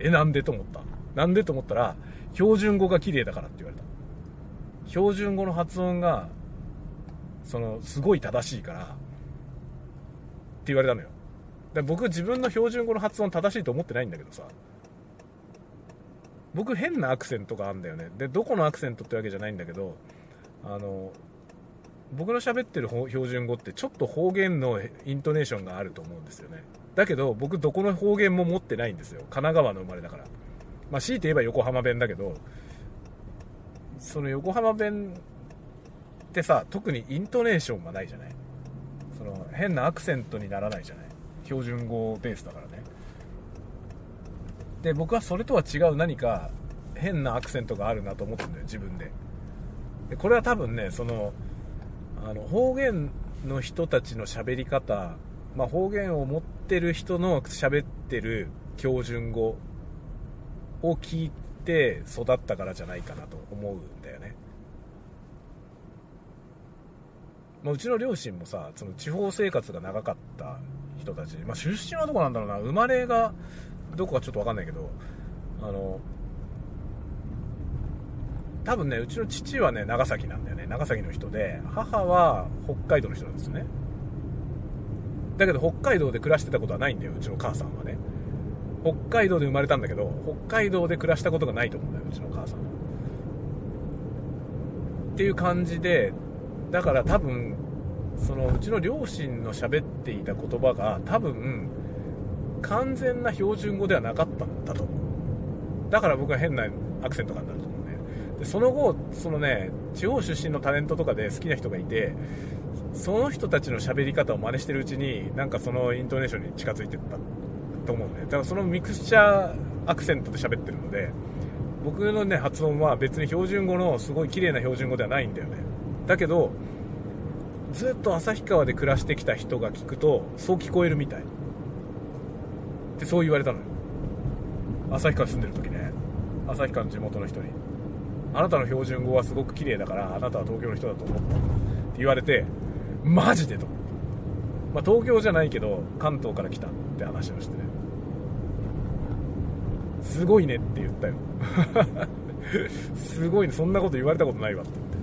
S1: えなんでと思った？なんでと思ったら標準語が綺麗だからって言われた標準語の発音がそのすごい正しいからって言われたのよ。で僕自分の標準語の発音正しいと思ってないんだけどさ僕変なアクセントがあるんだよね。でどこのアクセントってわけじゃないんだけどあの僕の喋ってる標準語ってちょっと方言のイントネーションがあると思うんですよね。だけど僕どこの方言も持ってないんですよ。神奈川の生まれだから。まあ強いて言えば横浜弁だけどその横浜弁ってさ特にイントネーションがないじゃない。その変なアクセントにならないじゃない。標準語ベースだからね。で僕はそれとは違う何か変なアクセントがあるなと思ってるんだよ自分で。でこれは多分ねそのあの方言の人たちの喋り方、まあ、方言を持ってる人の喋ってる標準語を聞いて育ったからじゃないかなと思うんだよね、まあ、うちの両親もさその地方生活が長かった人たち、まあ、出身はどこなんだろうな。生まれがどこかちょっと分かんないけどあの多分ねうちの父はね長崎なんだよね。長崎の人で母は北海道の人なんですよね。だけど北海道で暮らしてたことはないんだようちの母さんはね。北海道で生まれたんだけど北海道で暮らしたことがないと思うんだようちの母さんっていう感じでだから多分そのうちの両親の喋っていた言葉が多分完全な標準語ではなかったんだと。だから僕は変なアクセントがなると思うね。でその後そのね地方出身のタレントとかで好きな人がいてその人たちの喋り方を真似してるうちになんかそのイントネーションに近づいてったと思うね。だからそのミクスチャーアクセントで喋ってるので僕のね発音は別に標準語のすごい綺麗な標準語ではないんだよね。だけどずっと旭川で暮らしてきた人が聞くとそう聞こえるみたい。ってそう言われたのよ。旭川住んでる時ね。旭川の地元の人に。あなたの標準語はすごく綺麗だからあなたは東京の人だと思ったって言われてマジでとまあ、東京じゃないけど関東から来たって話をしてね。すごいねって言ったよ。(laughs) すごいねそんなこと言われたことないわって言って。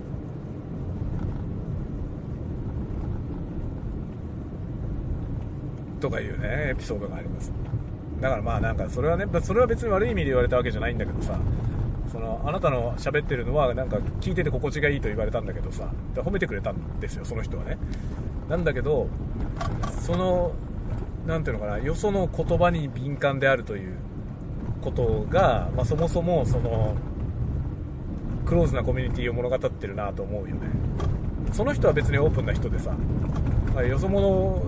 S1: とかいうねエピソードがあります。だからまあなんかそれはねそれは別に悪い意味で言われたわけじゃないんだけどさそのあなたの喋ってるのはなんか聞いてて心地がいいと言われたんだけどさ褒めてくれたんですよその人はね。なんだけどその何ていうのかなよその言葉に敏感であるということが、まあ、そもそもそのクローズなコミュニティを物語ってるなと思うよね。その人は別にオープンな人でさ、ま、よそ者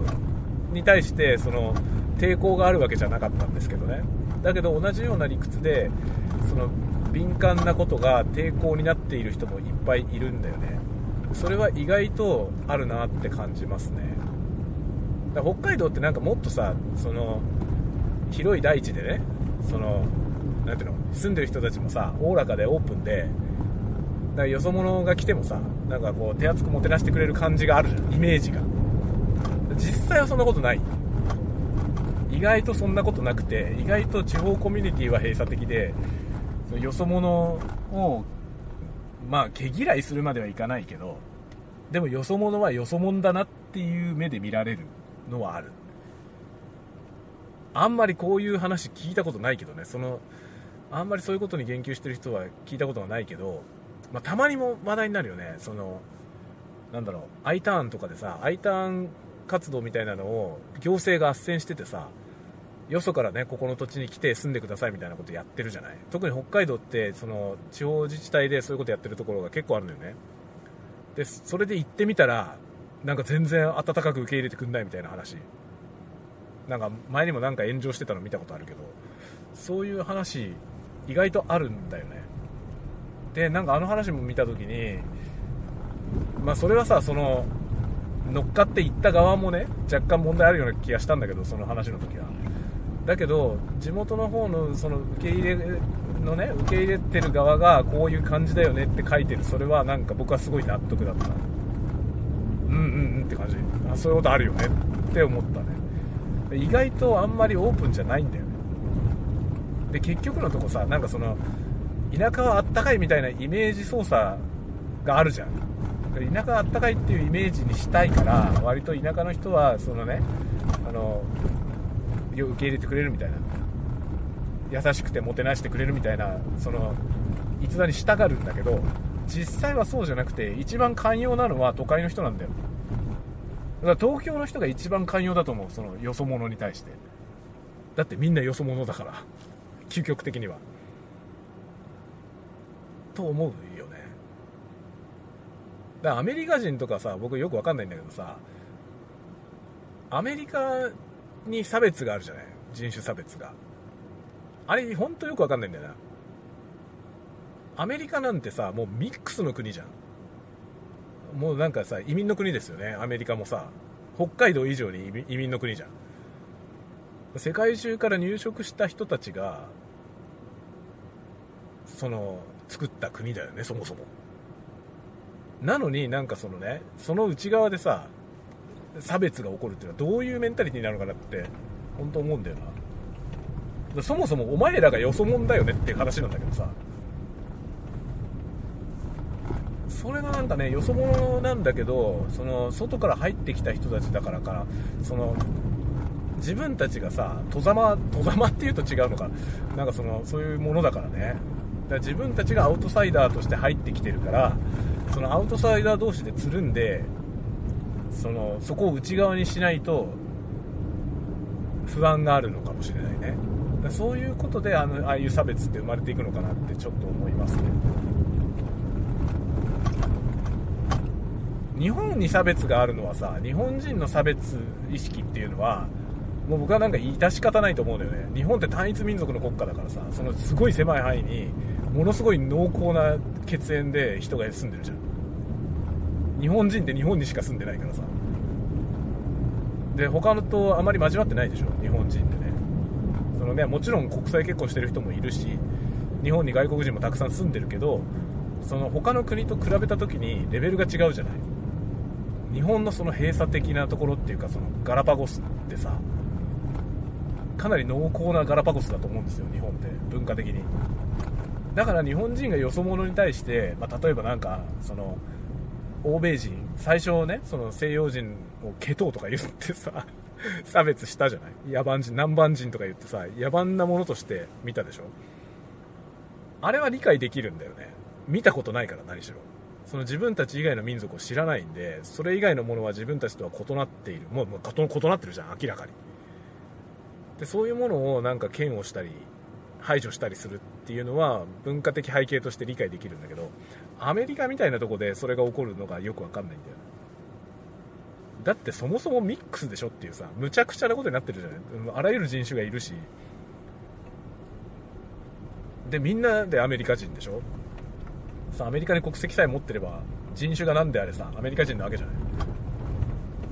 S1: に対してその抵抗があるわけじゃなかったんですけどね。だけど同じような理屈でその敏感なことが抵抗になっている人もいっぱいいるんだよね。それは意外とあるなって感じますね。北海道ってなんかもっとさその広い大地でねそのなんていうの住んでる人たちもさおおらかでオープンでだからよそ者が来てもさなんかこう手厚くもてなしてくれる感じがあるじゃん。イメージが。実際はそんなことない。意外とそんなことなくて意外と地方コミュニティは閉鎖的でそのよそ者をまあ毛嫌いするまではいかないけどでもよそ者はよそ者だなっていう目で見られるのはある。あんまりこういう話聞いたことないけどね。そのあんまりそういうことに言及してる人は聞いたことがないけど、まあ、たまにも話題になるよね。そのなんだろう I ターンとかでさ I ターン活動みたいなのを行政が斡旋しててさよそからねここの土地に来て住んでくださいみたいなことやってるじゃない？特に北海道ってその地方自治体でそういうことやってるところが結構あるのよね。でそれで行ってみたらなんか全然温かく受け入れてくんないみたいな話。なんか前にもなんか炎上してたの見たことあるけどそういう話意外とあるんだよね。でなんかあの話も見た時にまあそれはさその乗っかっていった側もね若干問題あるような気がしたんだけどその話の時は。だけど地元の方のその受け入れのね受け入れてる側がこういう感じだよねって書いてる。それはなんか僕はすごい納得だった。うんうんうんって感じ。あそういうことあるよね。って思ったね。意外とあんまりオープンじゃないんだよね。で結局のとこさなんかその田舎はあったかいみたいなイメージ操作があるじゃん。田舎はあったかいっていうイメージにしたいから割と田舎の人はそのねあの受け入れてくれるみたいな。優しくてもてなしてくれるみたいなその逸話に従うんだけど実際はそうじゃなくて一番寛容なのは都会の人なんだよ。だから東京の人が一番寛容だと思うそのよそ者に対して。だってみんなよそ者だから。究極的には。と思うよね。だからアメリカ人とかさ僕よくわかんないんだけどさアメリカに差別があるじゃない？人種差別が。あれ本当よくわかんないんだよな。アメリカなんてさもうミックスの国じゃん。もうなんかさ移民の国ですよね。アメリカもさ北海道以上に移民の国じゃん。世界中から入植した人たちがその作った国だよねそもそも。なのになんかそのねその内側でさ差別が起こるっていうのはどういうメンタリティになるのかなって本当思うんだよな。そもそもお前らがよそ者だよねっていう話なんだけどさ。それがなんかねよそ者なんだけどその外から入ってきた人たちだからかその自分たちがさ戸ざま戸ざまっていうと違うのか。なんかそのそういうものだからね。だから自分たちがアウトサイダーとして入ってきてるからそのアウトサイダー同士でつるんでそのそこを内側にしないと不安があるのかもしれないね。そういうことであのああいう差別って生まれていくのかなってちょっと思いますね。日本に差別があるのはさ日本人の差別意識っていうのはもう僕はなんか致し方ないと思うんだよね。日本って単一民族の国家だからさそのすごい狭い範囲にものすごい濃厚な血縁で人が住んでるじゃん。日本人って日本にしか住んでないからさ。で他のとあまり交わってないでしょ。日本人ってね。そのねもちろん国際結婚してる人もいるし日本に外国人もたくさん住んでるけどその他の国と比べた時にレベルが違うじゃない。日本のその閉鎖的なところっていうかそのガラパゴスってさかなり濃厚なガラパゴスだと思うんですよ日本って文化的に。だから日本人がよそ者に対して、まあ、例えばなんかその欧米人最初ねその西洋人をケトウとか言ってさ (laughs) 差別したじゃない？野蛮人南蛮人とか言ってさ野蛮なものとして見たでしょ？あれは理解できるんだよね。見たことないから何しろ。その自分たち以外の民族を知らないんでそれ以外のものは自分たちとは異なっている。もうもう異なってるじゃん明らかに。でそういうものをなんか嫌悪したり排除したりするっていうのは文化的背景として理解できるんだけどアメリカみたいなとこでそれが起こるのがよくわかんないんだよ。だってそもそもミックスでしょっていうさむちゃくちゃなことになってるじゃない。あらゆる人種がいるし。でみんなでアメリカ人でしょ。さアメリカに国籍さえ持ってれば人種が何であれさアメリカ人なわけじゃない。だ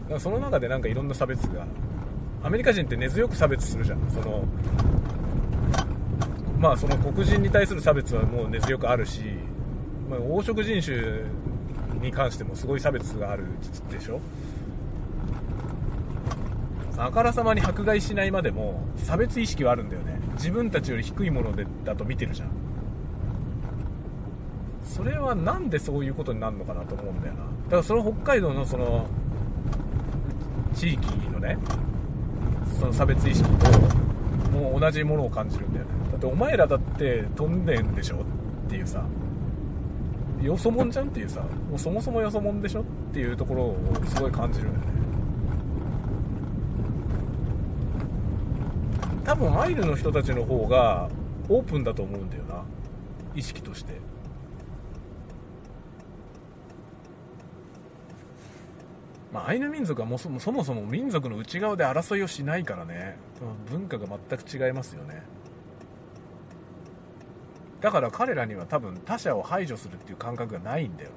S1: からその中でなんかいろんな差別がアメリカ人って根強く差別するじゃん。そのまあその黒人に対する差別はもう根強くあるし、まあ、黄色人種に関してもすごい差別があるでしょ？あからさまに迫害しないまでも差別意識はあるんだよね。自分たちより低いものでだと見てるじゃん。それはなんでそういうことになるのかなと思うんだよな。だからその北海道のその地域のねその差別意識ともう同じものを感じるんだよね。だってお前らだって飛んでんでしょ？っていうさ。よそもんじゃんっていうさもうそもそもよそもんでしょっていうところをすごい感じるよね。多分アイヌの人たちの方がオープンだと思うんだよな。意識として。まあ、アイヌ民族はもそそもそも民族の内側で争いをしないからね。文化が全く違いますよね。だから彼らには多分他者を排除するっていう感覚がないんだよな。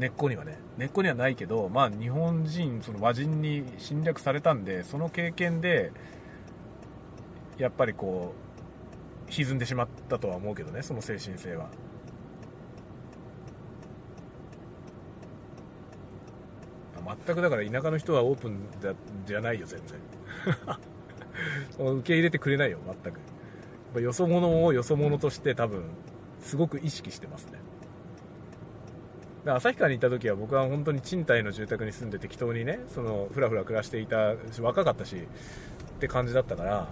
S1: 根っこにはね。根っこにはないけどまあ日本人その和人に侵略されたんでその経験でやっぱりこう歪んでしまったとは思うけどねその精神性は。全くだから田舎の人はオープンじゃないよ全然。(laughs) 受け入れてくれないよ全く。よそ者をよそ者として多分すごく意識してますね。旭川に行った時は僕は本当に賃貸の住宅に住んで適当にねそのふらふら暮らしていた若かったしって感じだったから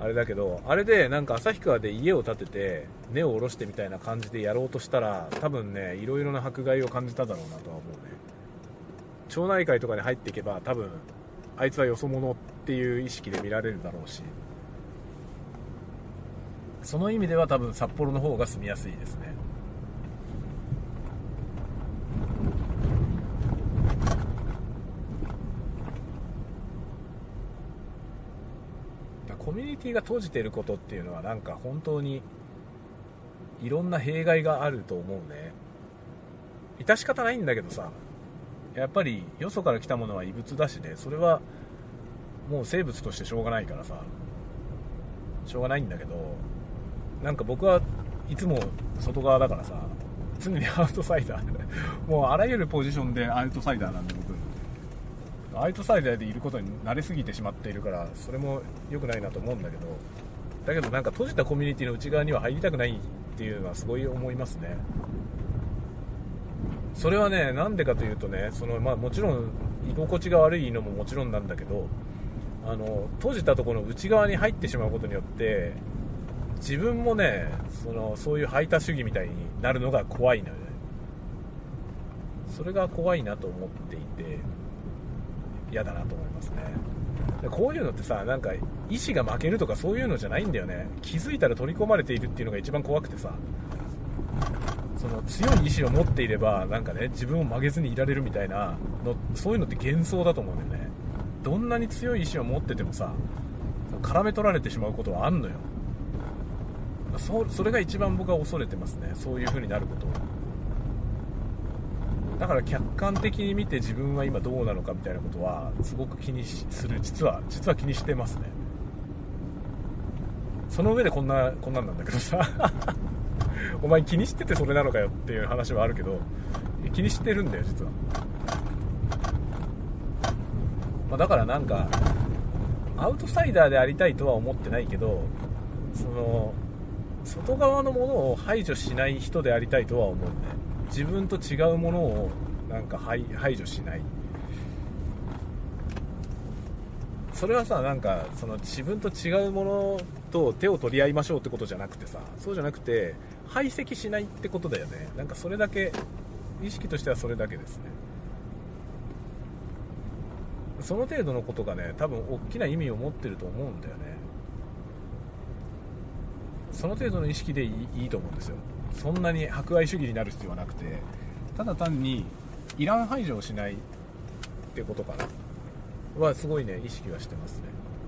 S1: あれだけどあれでなんか旭川で家を建てて根を下ろしてみたいな感じでやろうとしたら多分ねいろいろな迫害を感じただろうなとは思うね。町内会とかに入っていけば多分あいつはよそ者っていう意識で見られるだろうし。その意味では多分札幌の方が住みやすいですね。コミュニティが閉じてることっていうのはなんか本当にいろんな弊害があると思うね。致し方ないんだけどさやっぱりよそから来たものは異物だしね。それはもう生物としてしょうがないからさ。しょうがないんだけどなんか僕はいつも外側だからさ常にアウトサイダー。(laughs) もうあらゆるポジションでアウトサイダーなんで僕。アウトサイダーでいることに慣れすぎてしまっているからそれも良くないなと思うんだけど。だけどなんか閉じたコミュニティの内側には入りたくないっていうのはすごい思いますね。それはねなんでかというとねその、まあ、もちろん居心地が悪いのももちろんなんだけどあの閉じたところの内側に入ってしまうことによって自分もねそのそういう排他主義みたいになるのが怖いのよね。それが怖いなと思っていて嫌だなと思いますね。こういうのってさなんか意志が負けるとかそういうのじゃないんだよね。気づいたら取り込まれているっていうのが一番怖くてさ。その強い意志を持っていればなんかね自分を曲げずにいられるみたいなのそういうのって幻想だと思うんだよね。どんなに強い意志を持っててもさ絡め取られてしまうことはあんのよ。そそれが一番僕は恐れてますね。そういう風になることをだから客観的に見て自分は今どうなのかみたいなことはすごく気にする。実は実は気にしてますね。その上でこんなこんなんなんだけどさ。(laughs) お前気にしててそれなのかよっていう話はあるけど気にしてるんだよ実は、まあ、だからなんかアウトサイダーでありたいとは思ってないけどその外側のものを排除しない人でありたいとは思うね。自分と違うものをなんか排除しない。それはさなんかその自分と違うものと手を取り合いましょうってことじゃなくてさそうじゃなくて排斥しないってことだよね。なんかそれだけ意識としてはそれだけですね。その程度のことがね多分大きな意味を持ってると思うんだよね。その程度の意識でいいと思うんですよ。そんなに博愛主義になる必要はなくて。ただ単にイラン排除をしないってことかな。はすごいね意識はしてますね。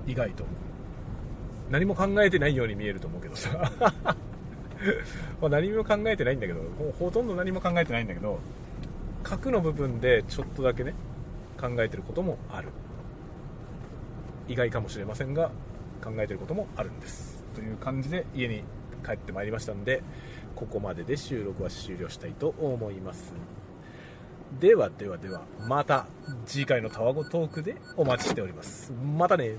S1: 意外と。何も考えてないように見えると思うけどさ。(laughs) ま何も考えてないんだけどもうほとんど何も考えてないんだけど核の部分でちょっとだけね考えてることもある。意外かもしれませんが考えてることもあるんです。という感じで家に帰ってまいりましたんでここまでで収録は終了したいと思います。ではではではまた次回のタワゴトークでお待ちしております。またね。